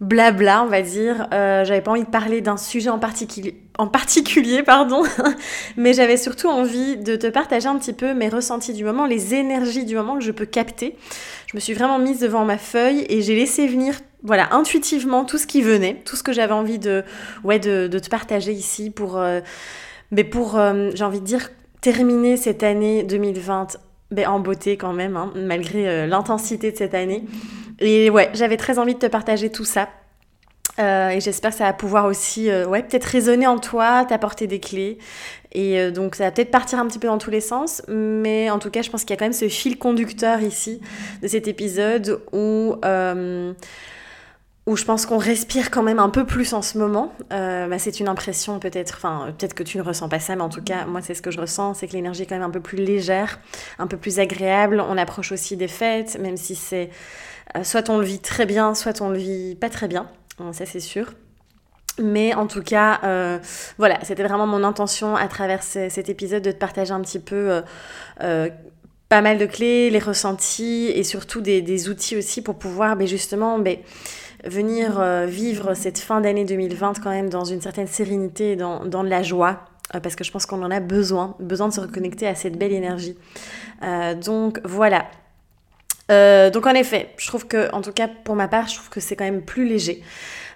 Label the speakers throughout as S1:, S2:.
S1: blabla, on va dire. Euh, j'avais pas envie de parler d'un sujet en particulier, en particulier pardon, mais j'avais surtout envie de te partager un petit peu mes ressentis du moment, les énergies du moment que je peux capter. Je me suis vraiment mise devant ma feuille et j'ai laissé venir, voilà, intuitivement tout ce qui venait, tout ce que j'avais envie de, ouais, de, te partager ici pour, euh, mais pour, euh, j'ai envie de dire, terminer cette année 2020 ben, en beauté quand même, hein, malgré l'intensité de cette année. Et ouais, j'avais très envie de te partager tout ça. Euh, et j'espère que ça va pouvoir aussi, euh, ouais, peut-être résonner en toi, t'apporter des clés. Et euh, donc ça va peut-être partir un petit peu dans tous les sens, mais en tout cas, je pense qu'il y a quand même ce fil conducteur ici de cet épisode où où je pense qu'on respire quand même un peu plus en ce moment. Bah, c'est une impression peut-être, enfin peut-être que tu ne ressens pas ça, mais en tout cas moi c'est ce que je ressens, c'est que l'énergie est quand même un peu plus légère, un peu plus agréable. On approche aussi des fêtes, même si c'est euh, soit on le vit très bien, soit on le vit pas très bien, ça c'est sûr. Mais en tout cas, euh, voilà, c'était vraiment mon intention à travers cet épisode de te partager un petit peu euh, pas mal de clés, les ressentis et surtout des, outils aussi pour pouvoir ben, justement ben, venir vivre cette fin d'année 2020 quand même dans une certaine sérénité, dans, dans de la joie, parce que je pense qu'on en a besoin, besoin de se reconnecter à cette belle énergie. donc voilà, euh, donc en effet, je trouve que, en tout cas pour ma part, je trouve que c'est quand même plus léger.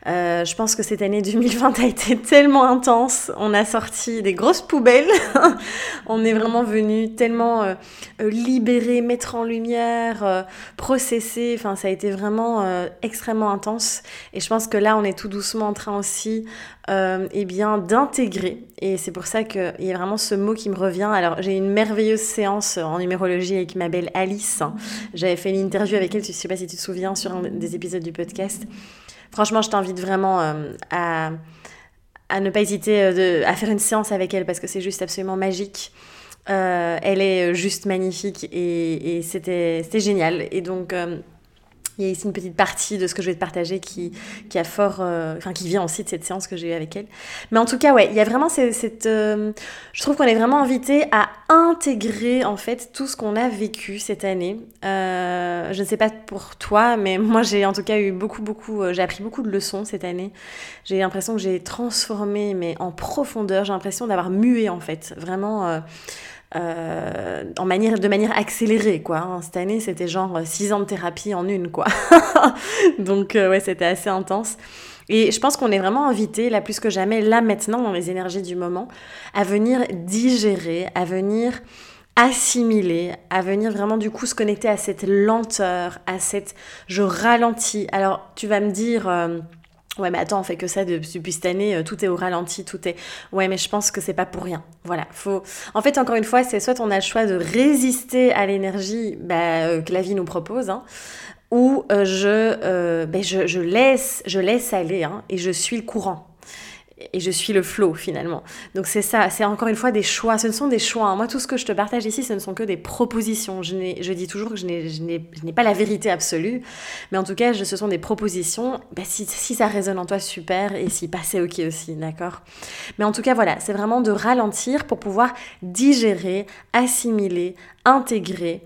S1: Euh, je pense que cette année 2020 a été tellement intense. On a sorti des grosses poubelles. on est vraiment venu tellement euh, libérer, mettre en lumière, processer. Enfin, ça a été vraiment extrêmement intense. Et je pense que là, on est tout doucement en train aussi euh, eh bien d'intégrer. Et c'est pour ça qu'il y a vraiment ce mot qui me revient. Alors j'ai une merveilleuse séance en numérologie avec ma belle Alice. J'avais fait une interview avec elle, je ne sais pas si tu te souviens, sur un des épisodes du podcast. Franchement, je t'invite vraiment euh, à, ne pas hésiter euh, à faire une séance avec elle parce que c'est juste absolument magique. elle est juste magnifique et, et c'était génial. Et donc, il y a ici une petite partie de ce que je vais te partager qui, qui a fort, euh, enfin qui vient aussi de cette séance que j'ai eue avec elle. Mais en tout cas, ouais, il y a vraiment cette, euh, je trouve qu'on est vraiment invité à intégrer en fait tout ce qu'on a vécu cette année. Euh, je ne sais pas pour toi, mais moi j'ai en tout cas eu beaucoup, beaucoup, j'ai appris beaucoup de leçons cette année. J'ai l'impression que j'ai transformé, mais en profondeur. J'ai l'impression d'avoir mué en fait, vraiment. Euh, en manière, de manière accélérée, quoi. Hein. Cette année, c'était genre 6 ans de thérapie en une, quoi. Donc, euh, ouais, c'était assez intense. Et je pense qu'on est vraiment invité, là plus que jamais, là maintenant, dans les énergies du moment, à venir digérer, à venir assimiler, à venir vraiment du coup se connecter à cette lenteur, à cette je ralentis. Alors tu vas me dire, euh, Ouais, mais attends, on fait que ça depuis cette année, euh, tout est au ralenti, tout est. Ouais, mais je pense que c'est pas pour rien. Voilà, faut. En fait, encore une fois, c'est soit on a le choix de résister à l'énergie bah, euh, que la vie nous propose, hein, ou euh, je, ben, je, je, laisse, je laisse aller hein, et je suis le courant et je suis le flow finalement. Donc c'est ça, c'est encore une fois des choix, ce ne sont des choix. Hein. Moi tout ce que je te partage ici, ce ne sont que des propositions. Je, je dis toujours que je n'ai pas la vérité absolue, mais en tout cas ce sont des propositions. Bah, si, ça résonne en toi, super, et si pas, c'est ok aussi, d'accord Mais en tout cas voilà, c'est vraiment de ralentir pour pouvoir digérer, assimiler, intégrer.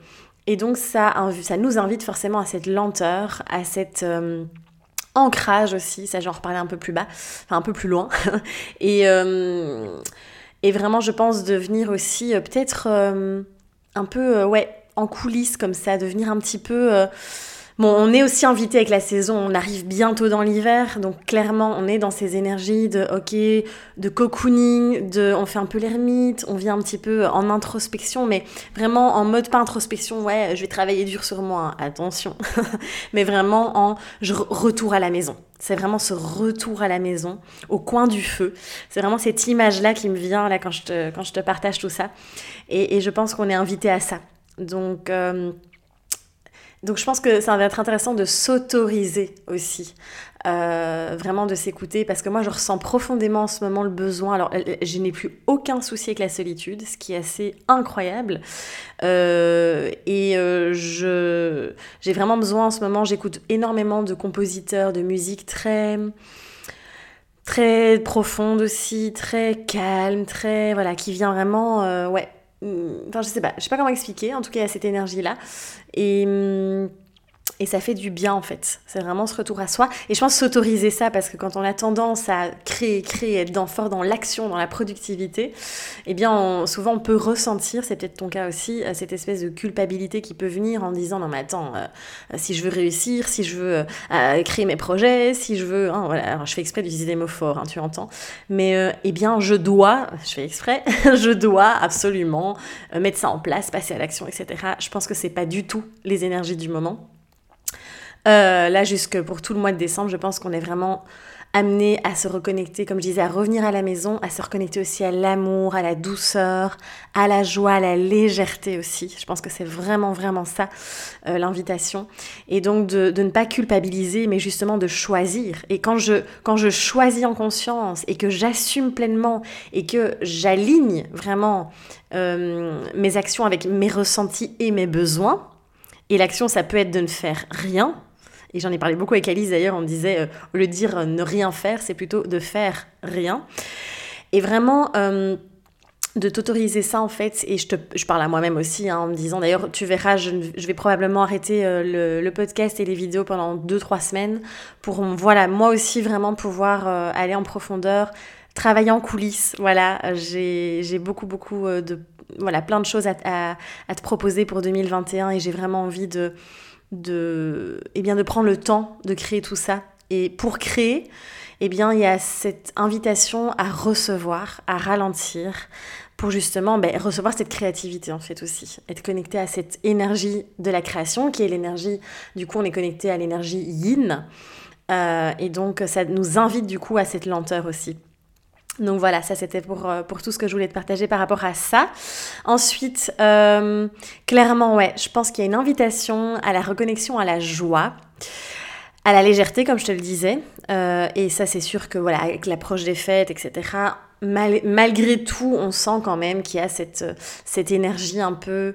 S1: Et donc ça, ça nous invite forcément à cette lenteur, à cette... Euh, ancrage aussi, ça j'en reparler un peu plus bas, enfin un peu plus loin. et, euh, et vraiment je pense devenir aussi euh, peut-être euh, un peu ouais en coulisses comme ça, devenir un petit peu Bon, on est aussi invité avec la saison, on arrive bientôt dans l'hiver, donc clairement on est dans ces énergies de ok, de cocooning, de on fait un peu l'ermite, on vient un petit peu en introspection, mais vraiment en mode pas introspection, ouais, je vais travailler dur sur moi, hein, attention, mais vraiment en je retour à la maison. C'est vraiment ce retour à la maison, au coin du feu. C'est vraiment cette image-là qui me vient là quand je te, quand je te partage tout ça. Et, je pense qu'on est invité à ça. Donc, euh, Donc je pense que ça va être intéressant de s'autoriser aussi, euh, vraiment de s'écouter, parce que moi je ressens profondément en ce moment le besoin. Alors je n'ai plus aucun souci avec la solitude, ce qui est assez incroyable. Euh, et euh, je j'ai vraiment besoin en ce moment, j'écoute énormément de compositeurs de musique très très profonde aussi, très calme, très voilà, qui vient vraiment ouais enfin, je sais pas, je sais pas comment expliquer. En tout cas, il y a cette énergie-là. Et. Et ça fait du bien en fait. C'est vraiment ce retour à soi. Et je pense s'autoriser ça parce que quand on a tendance à créer, créer, être dans, fort dans l'action, dans la productivité, eh bien souvent on peut ressentir, c'est peut-être ton cas aussi, euh, cette espèce de culpabilité qui peut venir en disant non mais attends, euh, si je veux réussir, si je veux euh, créer mes projets, si je veux, hein, voilà, alors je fais exprès d'utiliser des mots forts, hein, tu entends, mais eh bien je dois, je fais exprès, je dois absolument mettre ça en place, passer à l'action, etc. Je pense que c'est pas du tout les énergies du moment. Euh, là, jusque pour tout le mois de décembre, je pense qu'on est vraiment amené à se reconnecter, comme je disais, à revenir à la maison, à se reconnecter aussi à l'amour, à la douceur, à la joie, à la légèreté aussi. Je pense que c'est vraiment, vraiment ça, euh, l'invitation. Et donc de, ne pas culpabiliser, mais justement de choisir. Et quand je, quand je choisis en conscience et que j'assume pleinement et que j'aligne vraiment euh, mes actions avec mes ressentis et mes besoins, et l'action, ça peut être de ne faire rien, et j'en ai parlé beaucoup avec Alice d'ailleurs, on disait, euh, dire euh, ne rien faire, c'est plutôt de faire rien. Et vraiment, euh, de t'autoriser ça en fait, et je, te, je parle à moi-même aussi hein, en me disant, d'ailleurs, tu verras, je, vais probablement arrêter le, le, podcast et les vidéos pendant 2-3 semaines pour, voilà, moi aussi vraiment pouvoir aller en profondeur, travailler en coulisses. Voilà, j'ai beaucoup, beaucoup de, voilà, plein de choses à te proposer pour 2021 et j'ai vraiment envie de de, eh bien, de prendre le temps de créer tout ça. Et pour créer, eh bien, il y a cette invitation à recevoir, à ralentir, pour justement ben, recevoir cette créativité en fait aussi, être connecté à cette énergie de la création qui est l'énergie, du coup on est connecté à l'énergie yin, euh, et donc ça nous invite du coup à cette lenteur aussi. Donc voilà, ça c'était pour, euh, pour tout ce que je voulais te partager par rapport à ça. Ensuite, euh, clairement, ouais, je pense qu'il y a une invitation à la reconnexion à la joie, à la légèreté, comme je te le disais. Euh, et ça, c'est sûr que voilà, avec l'approche des fêtes, etc., malgré tout, on sent quand même qu'il y a cette, cette énergie un peu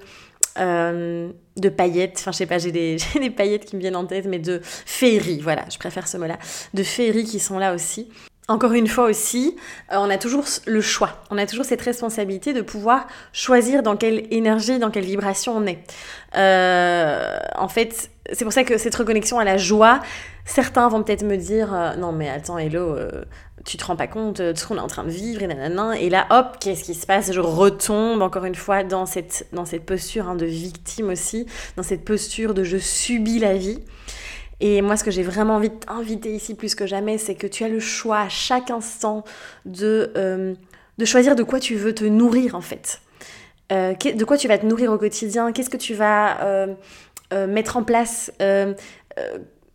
S1: de paillettes, enfin je sais pas, j'ai des, des, paillettes qui me viennent en tête, mais de féerie, voilà, je préfère ce mot-là, de féerie qui sont là aussi. Encore une fois aussi, euh, on a toujours le choix, on a toujours cette responsabilité de pouvoir choisir dans quelle énergie, dans quelle vibration on est. Euh, en fait, c'est pour ça que cette reconnexion à la joie, certains vont peut-être me dire euh, non mais attends Hello, tu te rends pas compte de ce qu'on est en train de vivre et nanana. Et là hop, qu'est-ce qui se passe? Je retombe encore une fois dans cette, dans cette posture hein, de victime aussi, dans cette posture de je subis la vie. Et moi, ce que j'ai vraiment envie de t'inviter ici plus que jamais, c'est que tu as le choix à chaque instant de, euh, de choisir de quoi tu veux te nourrir en fait. Euh, de quoi tu vas te nourrir au quotidien Qu'est-ce que tu vas euh, mettre en place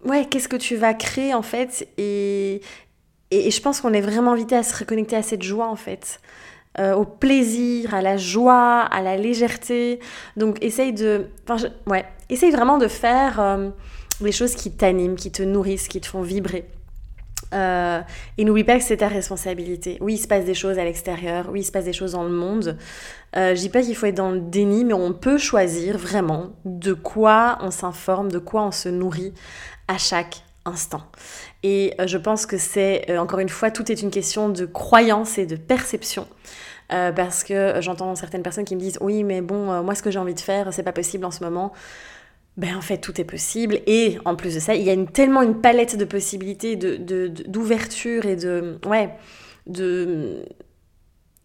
S1: Ouais, qu'est-ce que tu vas créer en fait et, et, je pense qu'on est vraiment invité à se reconnecter à cette joie en fait. au plaisir, à la joie, à la légèreté. Donc essaye de... ouais, essaye vraiment de faire des choses qui t'animent, qui te nourrissent, qui te font vibrer. Euh, et n'oublie pas que c'est ta responsabilité. Oui, il se passe des choses à l'extérieur, oui, il se passe des choses dans le monde. Euh, je dis pas qu'il faut être dans le déni, mais on peut choisir vraiment de quoi on s'informe, de quoi on se nourrit à chaque instant. Et euh, je pense que c'est, euh, encore une fois, tout est une question de croyance et de perception. parce que j'entends certaines personnes qui me disent oui mais bon moi ce que j'ai envie de faire c'est pas possible en ce moment ben en fait tout est possible. Et en plus de ça il y a tellement une palette de possibilités de d'ouverture et de ouais de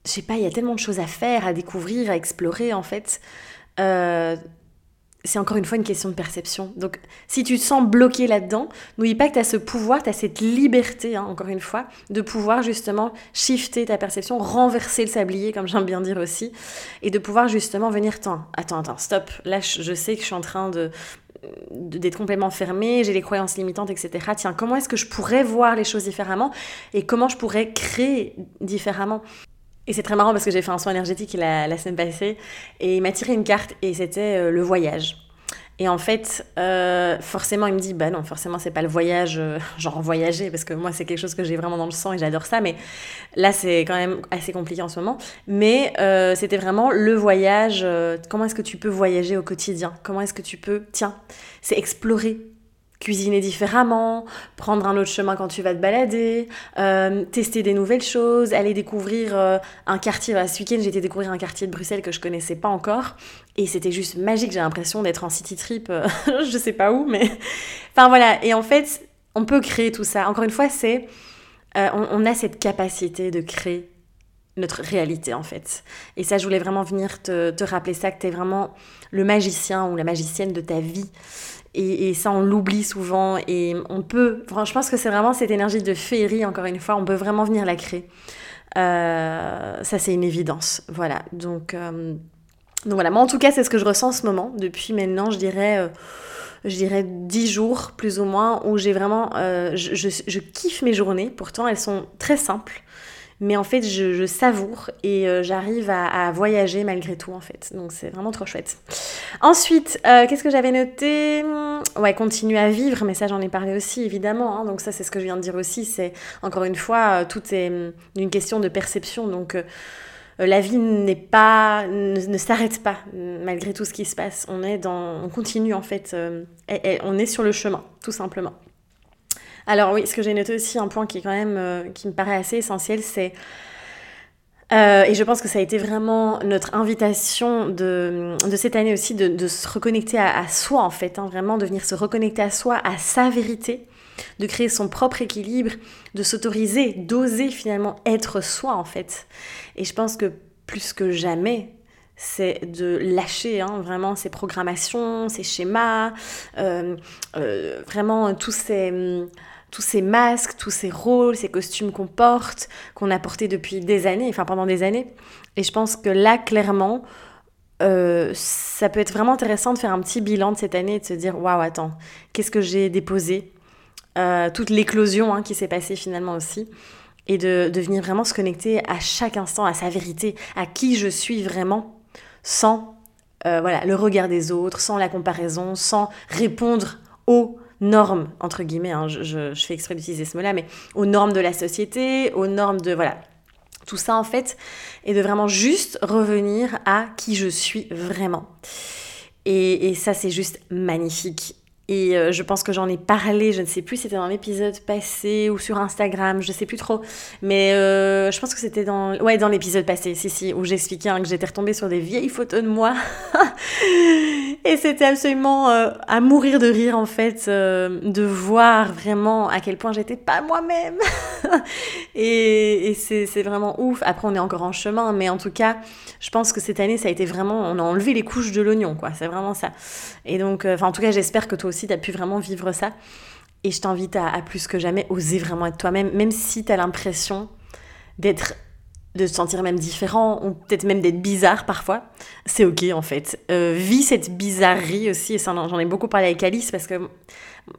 S1: je sais pas il y a tellement de choses à faire à découvrir à explorer en fait. Euh, c'est encore une fois une question de perception. Donc, si tu te sens bloqué là-dedans, n'oublie pas que tu as ce pouvoir, tu as cette liberté, hein, encore une fois, de pouvoir justement shifter ta perception, renverser le sablier, comme j'aime bien dire aussi, et de pouvoir justement venir, attends, attends, attends, stop, là je sais que je suis en train de d'être complètement fermée, j'ai les croyances limitantes, etc. Tiens, comment est-ce que je pourrais voir les choses différemment et comment je pourrais créer différemment? Et c'est très marrant parce que j'ai fait un soin énergétique la, la semaine passée et il m'a tiré une carte et c'était euh, le voyage. Et en fait, euh, forcément, il me dit, bah non, forcément, c'est pas le voyage, euh, genre voyager, parce que moi, c'est quelque chose que j'ai vraiment dans le sang et j'adore ça, mais là, c'est quand même assez compliqué en ce moment. Mais c'était vraiment le voyage, comment est-ce que tu peux voyager au quotidien? Comment est-ce que tu peux, tiens, c'est explorer cuisiner différemment, prendre un autre chemin quand tu vas te balader, euh, tester des nouvelles choses, aller découvrir euh, un quartier. Ce week-end, j'ai été découvrir un quartier de Bruxelles que je connaissais pas encore. Et c'était juste magique. J'ai l'impression d'être en city trip, euh, je sais pas où, mais. Enfin voilà. Et en fait, on peut créer tout ça. Encore une fois, c'est. On, a cette capacité de créer notre réalité en fait. Et ça, je voulais vraiment venir te, te rappeler ça, que tu es vraiment le magicien ou la magicienne de ta vie. Et, ça, on l'oublie souvent. Et on peut, je pense que c'est vraiment cette énergie de féerie, encore une fois, on peut vraiment venir la créer. Euh, ça, c'est une évidence. Voilà. Donc, euh, donc voilà. Moi, en tout cas, c'est ce que je ressens en ce moment. Depuis maintenant, je dirais, euh, je dirais 10 jours, plus ou moins, où j'ai vraiment. Je, je, kiffe mes journées. Pourtant, elles sont très simples mais en fait je, savoure et euh, j'arrive à, voyager malgré tout en fait. Donc c'est vraiment trop chouette. Ensuite, euh, qu'est-ce que j'avais noté? Ouais, continuer à vivre, mais ça j'en ai parlé aussi évidemment. Hein. donc ça c'est ce que je viens de dire aussi. C'est encore une fois euh, tout est mm, une question de perception. Donc la vie n'est pas ne, s'arrête pas malgré tout ce qui se passe. On est dans, on continue en fait. on est sur le chemin tout simplement. Alors oui, ce que j'ai noté aussi, un point qui est quand même, euh, qui me paraît assez essentiel, c'est euh, et je pense que ça a été vraiment notre invitation de, de cette année aussi, de, de se reconnecter à, soi en fait, hein, vraiment de venir se reconnecter à soi, à sa vérité, de créer son propre équilibre, de s'autoriser, d'oser finalement être soi en fait. Et je pense que plus que jamais, c'est de lâcher hein, vraiment ces programmations, ces schémas, euh, vraiment tous ces tous ces masques, tous ces rôles, ces costumes qu'on porte, qu'on a portés depuis des années, enfin pendant des années. Et je pense que là, clairement, euh, ça peut être vraiment intéressant de faire un petit bilan de cette année et de se dire waouh, attends, qu'est-ce que j'ai déposé? Euh, Toute l'éclosion hein, qui s'est passée finalement aussi. Et de, venir vraiment se connecter à chaque instant, à sa vérité, à qui je suis vraiment, sans euh, voilà, le regard des autres, sans la comparaison, sans répondre aux normes, entre guillemets, hein, je, fais exprès d'utiliser ce mot-là, mais aux normes de la société, aux normes de... Voilà. Tout ça, en fait, et de vraiment juste revenir à qui je suis vraiment. Et, et ça, c'est juste magnifique. Et euh, je pense que j'en ai parlé, je ne sais plus si c'était dans l'épisode passé ou sur Instagram, je sais plus trop. Mais euh, je pense que c'était dans, ouais, dans l'épisode passé, si, si, où j'expliquais hein, que j'étais retombée sur des vieilles photos de moi. et c'était absolument euh, à mourir de rire, en fait, de voir vraiment à quel point j'étais pas moi-même. et, et c'est vraiment ouf. Après, on est encore en chemin, mais en tout cas, je pense que cette année, ça a été vraiment, on a enlevé les couches de l'oignon, quoi. C'est vraiment ça. Et donc, enfin, en tout cas, j'espère que toi aussi, tu as pu vraiment vivre ça. Et je t'invite à, plus que jamais oser vraiment être toi-même, même si tu as l'impression d'être de se sentir même différent ou peut-être même d'être bizarre parfois, c'est ok en fait. Euh, vis cette bizarrerie aussi, et j'en ai beaucoup parlé avec Alice parce que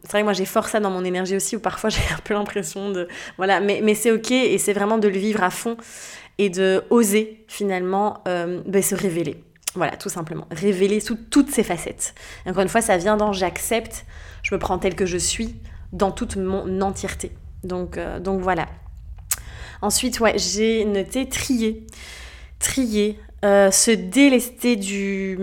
S1: c'est vrai que moi j'ai fort ça dans mon énergie aussi où parfois j'ai un peu l'impression de... Voilà, mais, mais c'est ok et c'est vraiment de le vivre à fond et de oser finalement euh, ben, se révéler. Voilà, tout simplement. Révéler sous toutes ses facettes. encore une fois, ça vient dans j'accepte, je me prends tel que je suis dans toute mon entièreté. Donc, euh, donc voilà. Ensuite, ouais, j'ai noté trier. Trier, euh, se délester du,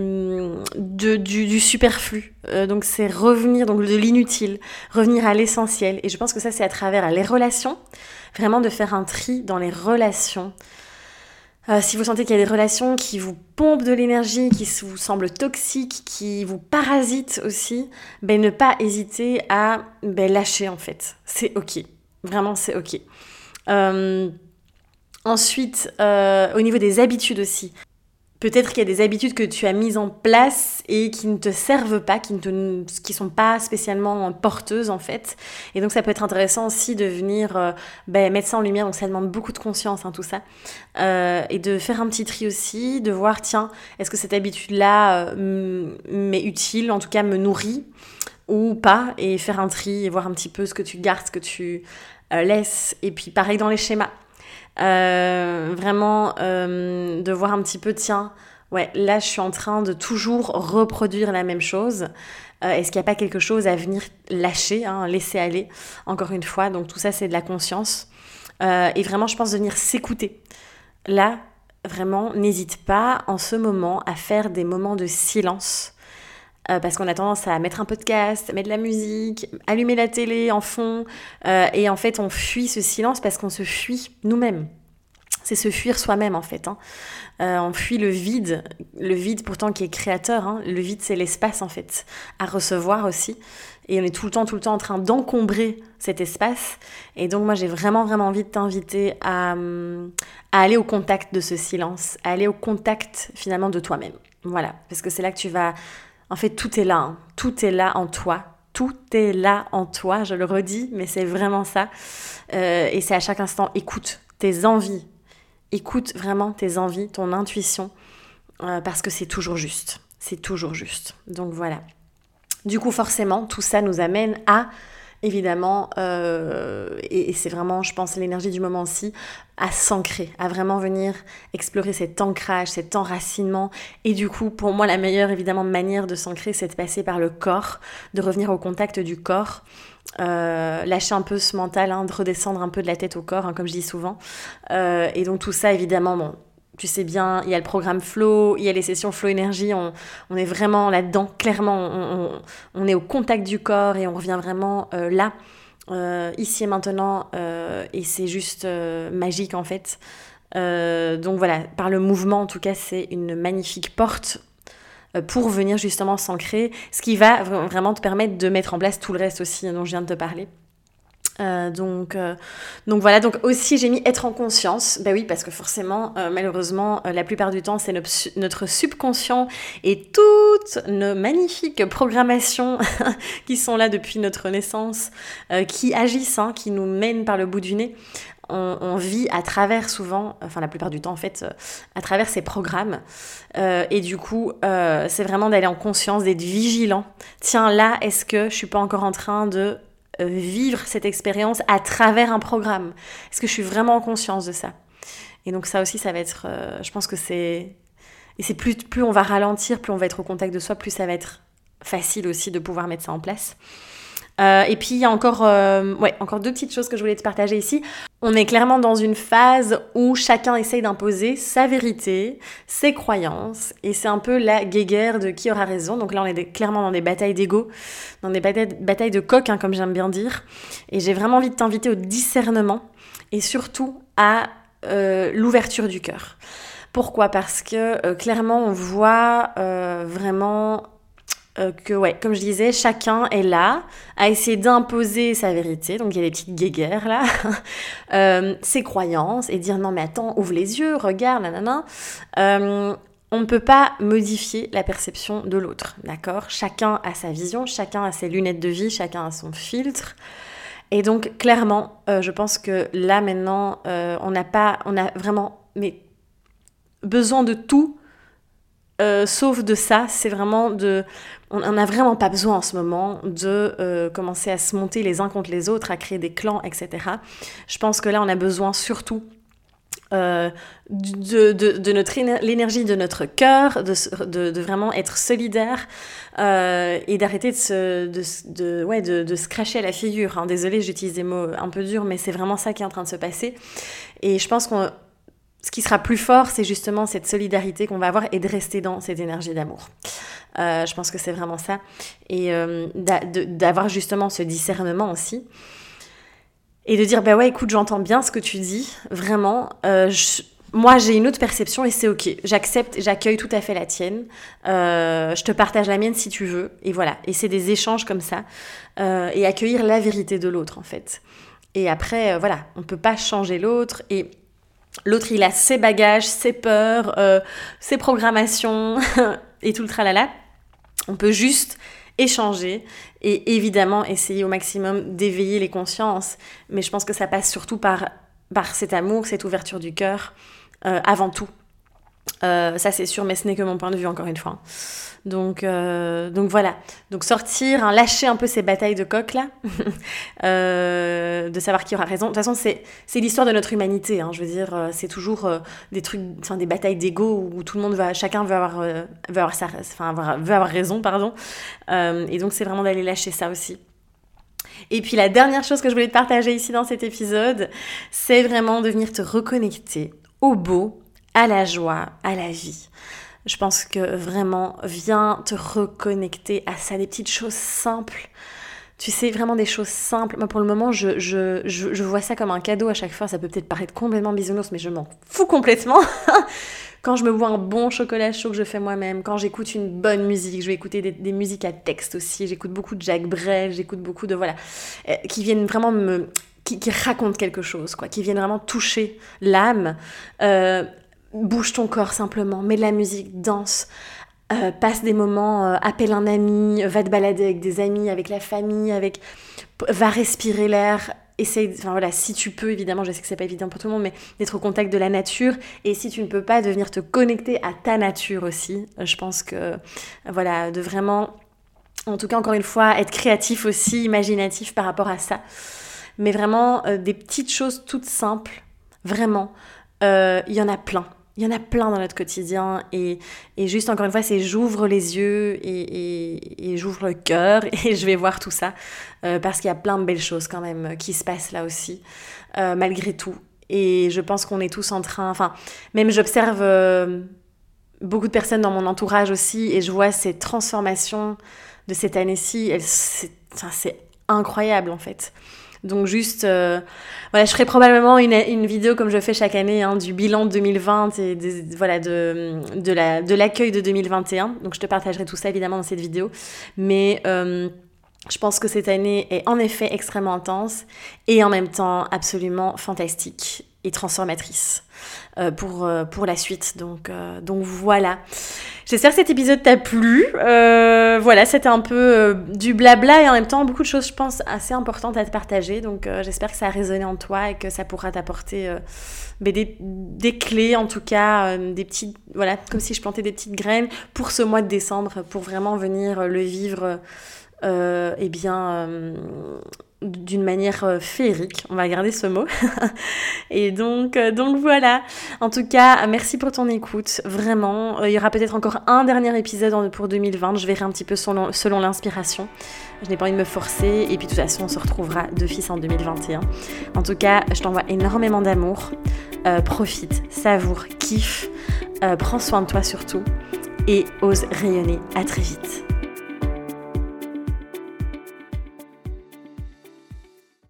S1: du, du, superflu. Euh, donc c'est revenir donc de l'inutile, revenir à l'essentiel. Et je pense que ça, c'est à travers les relations. Vraiment de faire un tri dans les relations. Euh, si vous sentez qu'il y a des relations qui vous pompent de l'énergie, qui vous semblent toxiques, qui vous parasitent aussi, ben ne pas hésiter à ben, lâcher en fait. C'est ok. Vraiment, c'est ok. Euh, ensuite, euh, au niveau des habitudes aussi. Peut-être qu'il y a des habitudes que tu as mises en place et qui ne te servent pas, qui ne qui sont pas spécialement porteuses en fait. Et donc ça peut être intéressant aussi de venir euh, ben, mettre ça en lumière. Donc ça demande beaucoup de conscience hein, tout ça. Et de faire un petit tri aussi, de voir tiens, est-ce que cette habitude-là euh, m'est utile, en tout cas me nourrit ou pas, et faire un tri et voir un petit peu ce que tu gardes, ce que tu laisses. Et puis pareil dans les schémas. Euh, vraiment euh, de voir un petit peu, tiens, ouais, là je suis en train de toujours reproduire la même chose. Euh, est-ce qu'il n'y a pas quelque chose à venir lâcher, hein, laisser aller, encore une fois? Donc tout ça, c'est de la conscience. Euh, et vraiment, je pense de venir s'écouter. Là, vraiment, n'hésite pas en ce moment à faire des moments de silence. Euh, parce qu'on a tendance à mettre un podcast, mettre de la musique, allumer la télé en fond. et en fait, on fuit ce silence parce qu'on se fuit nous-mêmes. C'est se fuir soi-même en fait. Hein. Euh, on fuit le vide, le vide pourtant qui est créateur. Hein. Le vide c'est l'espace en fait, à recevoir aussi. Et on est tout le temps, tout le temps en train d'encombrer cet espace. Et donc moi j'ai vraiment, vraiment envie de t'inviter à, aller au contact de ce silence, à aller au contact finalement de toi-même. Voilà, parce que c'est là que tu vas... En fait, tout est là, hein. tout est là en toi, tout est là en toi, je le redis, mais c'est vraiment ça. Euh, et c'est à chaque instant, écoute tes envies, écoute vraiment tes envies, ton intuition, euh, parce que c'est toujours juste. C'est toujours juste. Donc voilà. Du coup, forcément, tout ça nous amène à, évidemment, euh, et, c'est vraiment, je pense, l'énergie du moment aussi, à s'ancrer, à vraiment venir explorer cet ancrage, cet enracinement. Et du coup, pour moi, la meilleure, évidemment, manière de s'ancrer, c'est de passer par le corps, de revenir au contact du corps. Euh, lâcher un peu ce mental, hein, de redescendre un peu de la tête au corps, hein, comme je dis souvent. Euh, et donc tout ça, évidemment, bon, tu sais bien, il y a le programme Flow, il y a les sessions Flow Énergie, on, est vraiment là-dedans, clairement, on, est au contact du corps et on revient vraiment euh, là, ici et maintenant, et c'est juste magique en fait. donc voilà, par le mouvement, en tout cas, c'est une magnifique porte euh, pour venir justement s'ancrer, ce qui va vraiment te permettre de mettre en place tout le reste aussi dont je viens de te parler. Euh, donc, euh, donc voilà, donc aussi j'ai mis être en conscience, ben oui parce que forcément malheureusement la plupart du temps c'est notre, subconscient et toutes nos magnifiques programmations qui sont là depuis notre naissance, qui agissent, hein, qui nous mènent par le bout du nez, on, vit à travers souvent, enfin la plupart du temps en fait, euh, à travers ces programmes. Euh, et du coup, euh, c'est vraiment d'aller en conscience, d'être vigilant. Tiens, là, est-ce que je suis pas encore en train de vivre cette expérience à travers un programme Est-ce que je suis vraiment en conscience de ça? Et donc ça aussi, ça va être, je pense que c'est... Et c'est plus, plus on va ralentir, plus on va être au contact de soi, plus ça va être facile aussi de pouvoir mettre ça en place. Euh, et puis il y a encore, euh, ouais, encore deux petites choses que je voulais te partager ici. On est clairement dans une phase où chacun essaye d'imposer sa vérité, ses croyances, et c'est un peu la guéguerre de qui aura raison. Donc là, on est clairement dans des batailles d'ego, dans des batailles, de coq, hein, comme j'aime bien dire. Et j'ai vraiment envie de t'inviter au discernement et surtout à euh, l'ouverture du cœur. Pourquoi? Parce que clairement, on voit vraiment euh, que, ouais, comme je disais, chacun est là à essayer d'imposer sa vérité. Donc il y a des petites guéguerres là, euh, ses croyances et dire non mais attends, ouvre les yeux, regarde, nanana. Euh, on ne peut pas modifier la perception de l'autre, d'accord? Chacun a sa vision, chacun a ses lunettes de vie, chacun a son filtre. Et donc clairement, je pense que là maintenant, on n'a pas, on a vraiment, mais besoin de tout sauf de ça, c'est vraiment de on n'a vraiment pas besoin en ce moment de euh, commencer à se monter les uns contre les autres, à créer des clans, etc. Je pense que là, on a besoin surtout euh, de, notre l'énergie de notre cœur, de, vraiment être solidaire euh, et d'arrêter de se, de, ouais, de, se cracher à la figure. Hein. Désolée, j'utilise des mots un peu durs, mais c'est vraiment ça qui est en train de se passer. Et je pense qu'on ce qui sera plus fort, c'est justement cette solidarité qu'on va avoir et de rester dans cette énergie d'amour. Euh, je pense que c'est vraiment ça. Et euh, d'avoir justement ce discernement aussi. Et de dire, bah ouais, écoute, j'entends bien ce que tu dis, vraiment. Euh, moi, j'ai une autre perception et c'est ok. J'accepte, j'accueille tout à fait la tienne. je te partage la mienne si tu veux. Et voilà. Et c'est des échanges comme ça. et accueillir la vérité de l'autre, en fait. Et après, voilà, on ne peut pas changer l'autre. Et L'autre, il a ses bagages, ses peurs, euh, ses programmations et tout le tralala. On peut juste échanger et évidemment essayer au maximum d'éveiller les consciences. Mais je pense que ça passe surtout par, cet amour, cette ouverture du cœur, euh, avant tout. Ça c'est sûr, mais ce n'est que mon point de vue encore une fois. Donc, euh, donc voilà. Donc sortir, hein, lâcher un peu ces batailles de coq là, euh, de savoir qui aura raison. De toute façon, c'est, c'est l'histoire de notre humanité. Hein, je veux dire, euh, c'est toujours des trucs, enfin des batailles d'ego où tout le monde va, chacun veut avoir, veut avoir, sa, enfin, veut avoir raison, pardon. et donc c'est vraiment d'aller lâcher ça aussi. Et puis la dernière chose que je voulais te partager ici dans cet épisode, c'est vraiment de venir te reconnecter au beau, à la joie, à la vie. Je pense que vraiment, viens te reconnecter à ça, des petites choses simples. Tu sais, vraiment des choses simples. Moi, pour le moment, je, je, je, vois ça comme un cadeau à chaque fois. Ça peut peut-être paraître complètement bisounours, mais je m'en fous complètement. quand je me bois un bon chocolat chaud que je fais moi-même, quand j'écoute une bonne musique, je vais écouter des, musiques à texte aussi. J'écoute beaucoup de Jacques Brel, j'écoute beaucoup de. Voilà. Euh, qui viennent vraiment me. Qui, qui, racontent quelque chose, quoi, qui viennent vraiment toucher l'âme. Euh, bouge ton corps simplement, mets de la musique, danse, euh, passe des moments, euh, appelle un ami, va te balader avec des amis, avec la famille, avec va respirer l'air, essaye, enfin voilà, si tu peux, évidemment, je sais que c'est pas évident pour tout le monde, mais d'être au contact de la nature, et si tu ne peux pas, de venir te connecter à ta nature aussi. Euh, je pense que, voilà, de vraiment, en tout cas, encore une fois, être créatif aussi, imaginatif par rapport à ça. Mais vraiment, des petites choses toutes simples, vraiment, il y en a plein. Il y en a plein dans notre quotidien et, et juste encore une fois, c'est j'ouvre les yeux et, et, j'ouvre le cœur et je vais voir tout ça euh, parce qu'il y a plein de belles choses quand même qui se passent là aussi, euh, malgré tout. Et je pense qu'on est tous en train, enfin, même j'observe euh, beaucoup de personnes dans mon entourage aussi et je vois ces transformations de cette année-ci, c'est incroyable en fait. Donc juste, euh, voilà, je ferai probablement une, une, vidéo comme je fais chaque année hein, du bilan de 2020 et voilà, de, de, la, de l'accueil de 2021. Donc je te partagerai tout ça évidemment dans cette vidéo. Mais euh, je pense que cette année est en effet extrêmement intense et en même temps absolument fantastique et transformatrice euh, pour, euh, pour la suite. Donc, euh, donc voilà. J'espère que cet épisode t'a plu. voilà, c'était un peu du blabla et en même temps beaucoup de choses, je pense, assez importantes à te partager. Donc j'espère que ça a résonné en toi et que ça pourra t'apporter ben, des, des, clés, en tout cas, des petites, voilà, comme si je plantais des petites graines pour ce mois de décembre, pour vraiment venir le vivre, eh bien d'une manière euh, féerique, on va garder ce mot. et donc, euh, donc voilà. En tout cas, merci pour ton écoute, vraiment. Euh, il y aura peut-être encore un dernier épisode pour 2020, je verrai un petit peu selon, l'inspiration. Je n'ai pas envie de me forcer, et puis de toute façon, on se retrouvera d'office en 2021. En tout cas, je t'envoie énormément d'amour. profite, savoure, kiffe, prends soin de toi surtout, et ose rayonner. À très vite.